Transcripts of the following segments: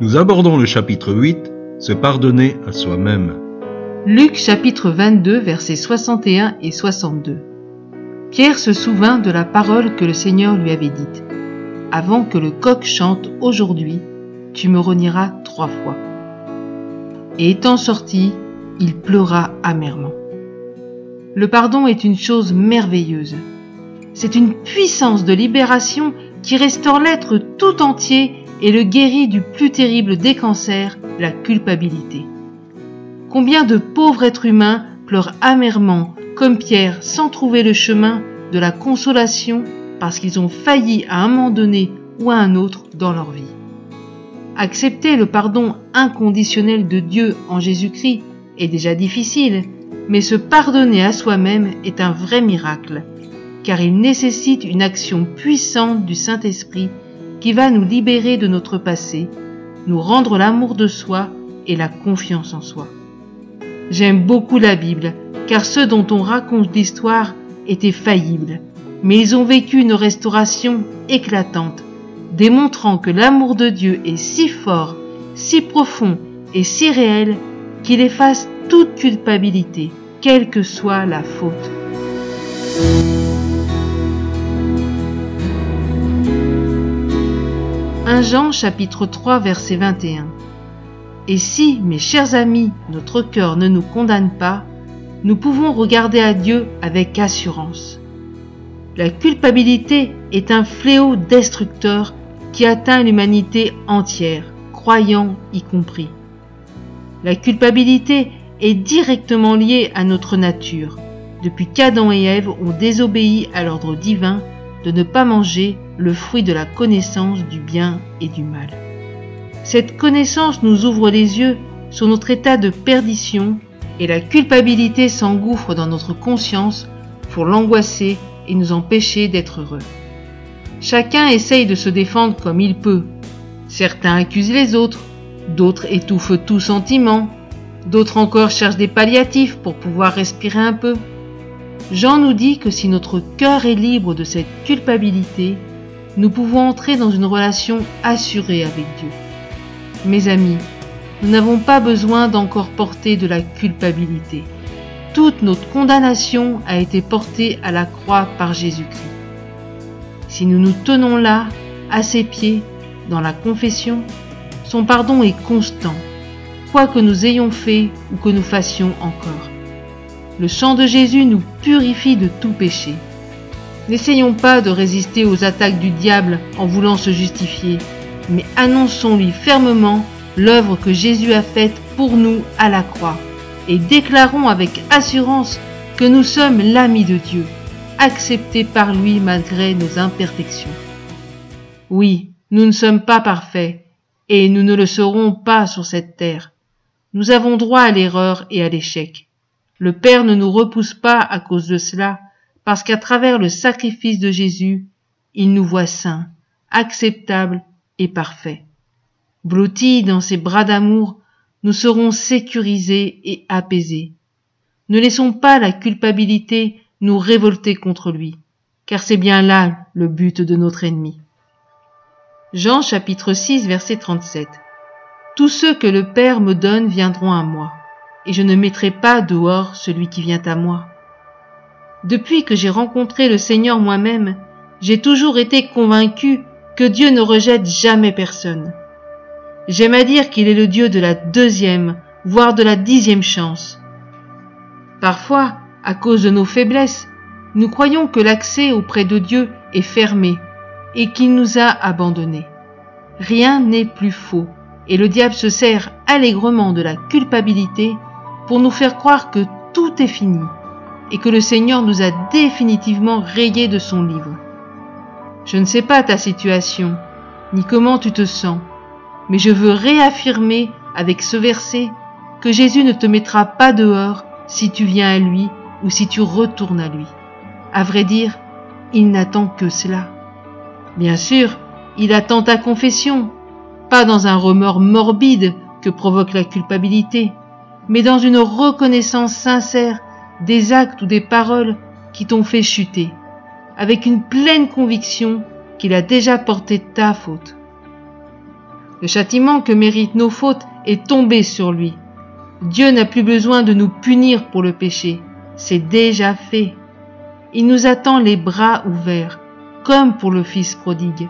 Nous abordons le chapitre 8, se pardonner à soi-même. Luc chapitre 22 versets 61 et 62. Pierre se souvint de la parole que le Seigneur lui avait dite. Avant que le coq chante aujourd'hui, tu me renieras trois fois. Et étant sorti, il pleura amèrement. Le pardon est une chose merveilleuse. C'est une puissance de libération qui restaure l'être tout entier et le guérit du plus terrible des cancers, la culpabilité. Combien de pauvres êtres humains pleurent amèrement, comme Pierre, sans trouver le chemin de la consolation parce qu'ils ont failli à un moment donné ou à un autre dans leur vie. Accepter le pardon inconditionnel de Dieu en Jésus-Christ est déjà difficile, mais se pardonner à soi-même est un vrai miracle, car il nécessite une action puissante du Saint-Esprit qui va nous libérer de notre passé, nous rendre l'amour de soi et la confiance en soi. J'aime beaucoup la Bible, car ceux dont on raconte l'histoire étaient faillibles, mais ils ont vécu une restauration éclatante, démontrant que l'amour de Dieu est si fort, si profond et si réel qu'il efface toute culpabilité, quelle que soit la faute. 1 Jean chapitre 3 verset 21. Et si, mes chers amis, notre cœur ne nous condamne pas, nous pouvons regarder à Dieu avec assurance. La culpabilité est un fléau destructeur qui atteint l'humanité entière, croyants y compris. La culpabilité est directement liée à notre nature, depuis qu'Adam et Ève ont désobéi à l'ordre divin de ne pas manger le fruit de la connaissance du bien et du mal. Cette connaissance nous ouvre les yeux sur notre état de perdition et la culpabilité s'engouffre dans notre conscience pour l'angoisser et nous empêcher d'être heureux. Chacun essaye de se défendre comme il peut. Certains accusent les autres, d'autres étouffent tout sentiment, d'autres encore cherchent des palliatifs pour pouvoir respirer un peu. Jean nous dit que si notre cœur est libre de cette culpabilité, nous pouvons entrer dans une relation assurée avec Dieu. Mes amis, nous n'avons pas besoin d'encore porter de la culpabilité. Toute notre condamnation a été portée à la croix par Jésus-Christ. Si nous nous tenons là, à ses pieds, dans la confession, son pardon est constant, quoi que nous ayons fait ou que nous fassions encore. Le sang de Jésus nous purifie de tout péché. N'essayons pas de résister aux attaques du diable en voulant se justifier, mais annonçons-lui fermement l'œuvre que Jésus a faite pour nous à la croix, et déclarons avec assurance que nous sommes l'ami de Dieu, accepté par lui malgré nos imperfections. Oui, nous ne sommes pas parfaits, et nous ne le serons pas sur cette terre. Nous avons droit à l'erreur et à l'échec. Le Père ne nous repousse pas à cause de cela, parce qu'à travers le sacrifice de Jésus, il nous voit saints, acceptables et parfaits. Blottis dans ses bras d'amour, nous serons sécurisés et apaisés. Ne laissons pas la culpabilité nous révolter contre lui, car c'est bien là le but de notre ennemi. Jean chapitre 6 verset 37 Tous ceux que le Père me donne viendront à moi et je ne mettrai pas dehors celui qui vient à moi. Depuis que j'ai rencontré le Seigneur moi-même, j'ai toujours été convaincu que Dieu ne rejette jamais personne. J'aime à dire qu'il est le Dieu de la deuxième, voire de la dixième chance. Parfois, à cause de nos faiblesses, nous croyons que l'accès auprès de Dieu est fermé et qu'il nous a abandonnés. Rien n'est plus faux, et le diable se sert allègrement de la culpabilité pour nous faire croire que tout est fini et que le Seigneur nous a définitivement rayés de son livre. Je ne sais pas ta situation, ni comment tu te sens, mais je veux réaffirmer avec ce verset que Jésus ne te mettra pas dehors si tu viens à lui ou si tu retournes à lui. À vrai dire, il n'attend que cela. Bien sûr, il attend ta confession, pas dans un remords morbide que provoque la culpabilité, mais dans une reconnaissance sincère des actes ou des paroles qui t'ont fait chuter, avec une pleine conviction qu'il a déjà porté ta faute. Le châtiment que méritent nos fautes est tombé sur lui. Dieu n'a plus besoin de nous punir pour le péché. C'est déjà fait. Il nous attend les bras ouverts, comme pour le Fils prodigue,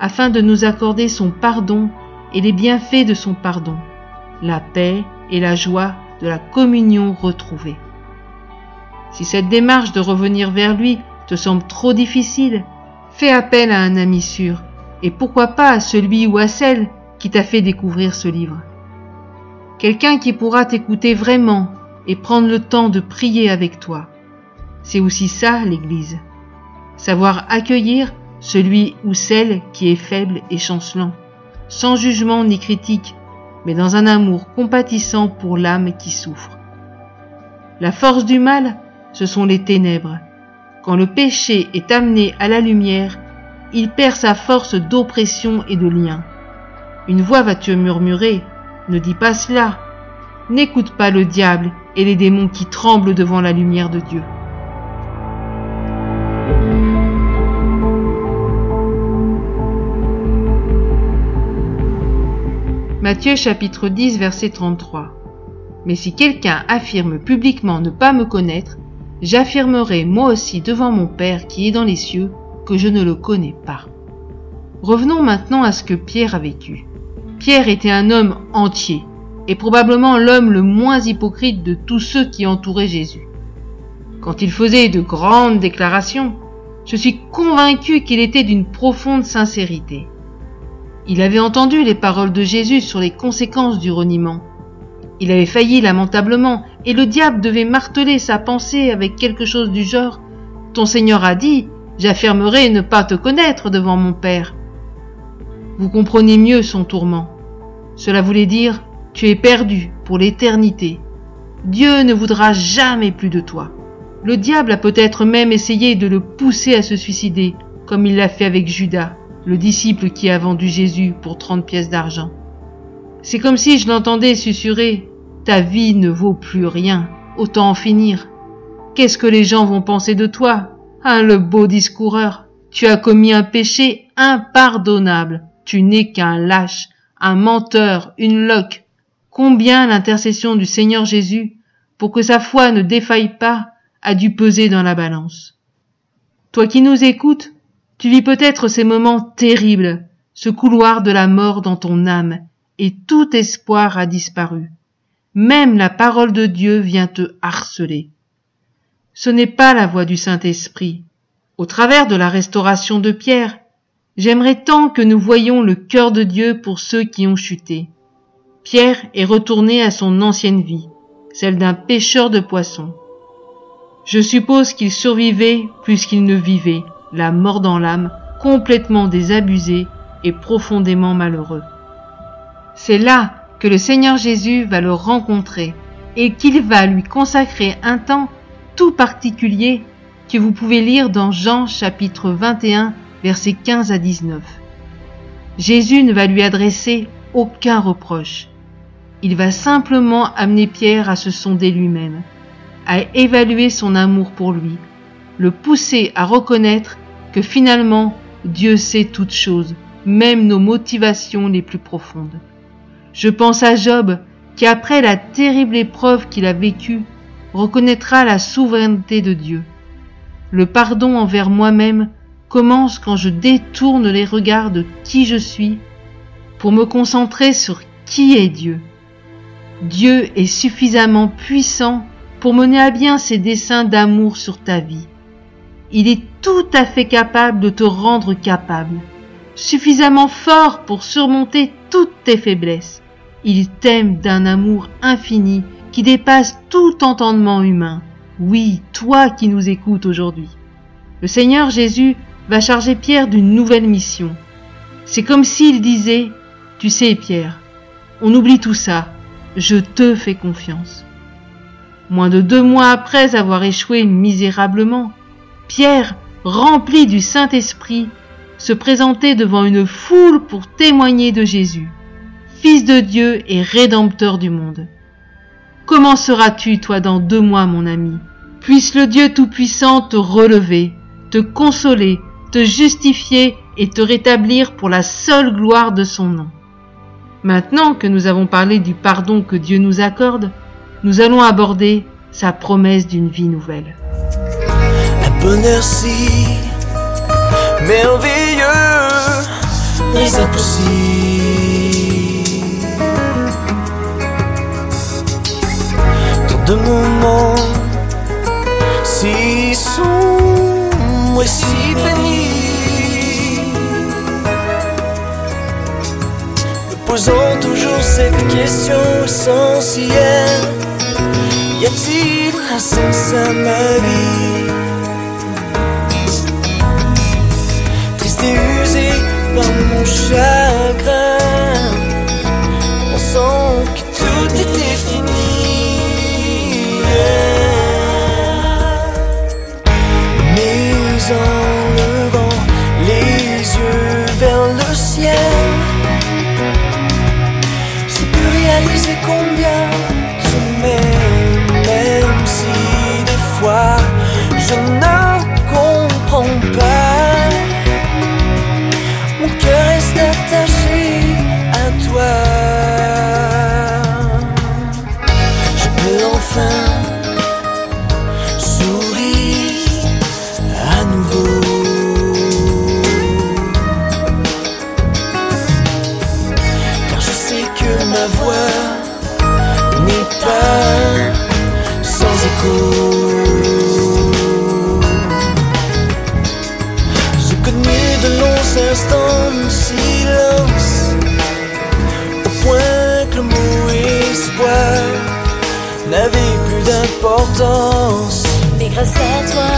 afin de nous accorder son pardon et les bienfaits de son pardon, la paix et la joie de la communion retrouvée. Si cette démarche de revenir vers lui te semble trop difficile, fais appel à un ami sûr, et pourquoi pas à celui ou à celle qui t'a fait découvrir ce livre. Quelqu'un qui pourra t'écouter vraiment et prendre le temps de prier avec toi. C'est aussi ça l'Église. Savoir accueillir celui ou celle qui est faible et chancelant, sans jugement ni critique, mais dans un amour compatissant pour l'âme qui souffre. La force du mal, ce sont les ténèbres. Quand le péché est amené à la lumière, il perd sa force d'oppression et de lien. Une voix va te murmurer, ne dis pas cela. N'écoute pas le diable et les démons qui tremblent devant la lumière de Dieu. Matthieu chapitre 10 verset 33. Mais si quelqu'un affirme publiquement ne pas me connaître, j'affirmerai moi aussi devant mon Père qui est dans les cieux que je ne le connais pas. Revenons maintenant à ce que Pierre a vécu. Pierre était un homme entier, et probablement l'homme le moins hypocrite de tous ceux qui entouraient Jésus. Quand il faisait de grandes déclarations, je suis convaincu qu'il était d'une profonde sincérité. Il avait entendu les paroles de Jésus sur les conséquences du reniement. Il avait failli lamentablement, et le diable devait marteler sa pensée avec quelque chose du genre Ton Seigneur a dit, j'affirmerai ne pas te connaître devant mon Père. Vous comprenez mieux son tourment. Cela voulait dire Tu es perdu pour l'éternité. Dieu ne voudra jamais plus de toi. Le diable a peut-être même essayé de le pousser à se suicider, comme il l'a fait avec Judas le disciple qui a vendu Jésus pour trente pièces d'argent. C'est comme si je l'entendais susurrer Ta vie ne vaut plus rien, autant en finir. Qu'est-ce que les gens vont penser de toi Ah, le beau discoureur? Tu as commis un péché impardonnable. Tu n'es qu'un lâche, un menteur, une loque. Combien l'intercession du Seigneur Jésus, pour que sa foi ne défaille pas, a dû peser dans la balance. Toi qui nous écoutes, tu vis peut-être ces moments terribles, ce couloir de la mort dans ton âme, et tout espoir a disparu. Même la parole de Dieu vient te harceler. Ce n'est pas la voix du Saint-Esprit. Au travers de la restauration de Pierre, j'aimerais tant que nous voyions le cœur de Dieu pour ceux qui ont chuté. Pierre est retourné à son ancienne vie, celle d'un pêcheur de poissons. Je suppose qu'il survivait plus qu'il ne vivait, la mort dans l'âme, complètement désabusé et profondément malheureux. C'est là que le Seigneur Jésus va le rencontrer et qu'il va lui consacrer un temps tout particulier que vous pouvez lire dans Jean chapitre 21 versets 15 à 19. Jésus ne va lui adresser aucun reproche. Il va simplement amener Pierre à se sonder lui-même, à évaluer son amour pour lui, le pousser à reconnaître que finalement Dieu sait toutes choses, même nos motivations les plus profondes. Je pense à Job, qui après la terrible épreuve qu'il a vécue, reconnaîtra la souveraineté de Dieu. Le pardon envers moi-même commence quand je détourne les regards de qui je suis pour me concentrer sur qui est Dieu. Dieu est suffisamment puissant pour mener à bien ses desseins d'amour sur ta vie. Il est tout à fait capable de te rendre capable, suffisamment fort pour surmonter toutes tes faiblesses. Il t'aime d'un amour infini qui dépasse tout entendement humain. Oui, toi qui nous écoutes aujourd'hui. Le Seigneur Jésus va charger Pierre d'une nouvelle mission. C'est comme s'il disait, tu sais Pierre, on oublie tout ça, je te fais confiance. Moins de deux mois après avoir échoué misérablement, Pierre, rempli du Saint-Esprit, se présentait devant une foule pour témoigner de Jésus, Fils de Dieu et Rédempteur du monde. Comment seras-tu, toi, dans deux mois, mon ami? Puisse le Dieu Tout-Puissant te relever, te consoler, te justifier et te rétablir pour la seule gloire de son nom. Maintenant que nous avons parlé du pardon que Dieu nous accorde, nous allons aborder sa promesse d'une vie nouvelle bonheur si merveilleux brise à pousser Tant de moments si sombres et si bénis Me posant toujours cette question essentielle Y a-t-il un sens à ma vie? shadow n'avait plus d'importance. mais Grâce à toi,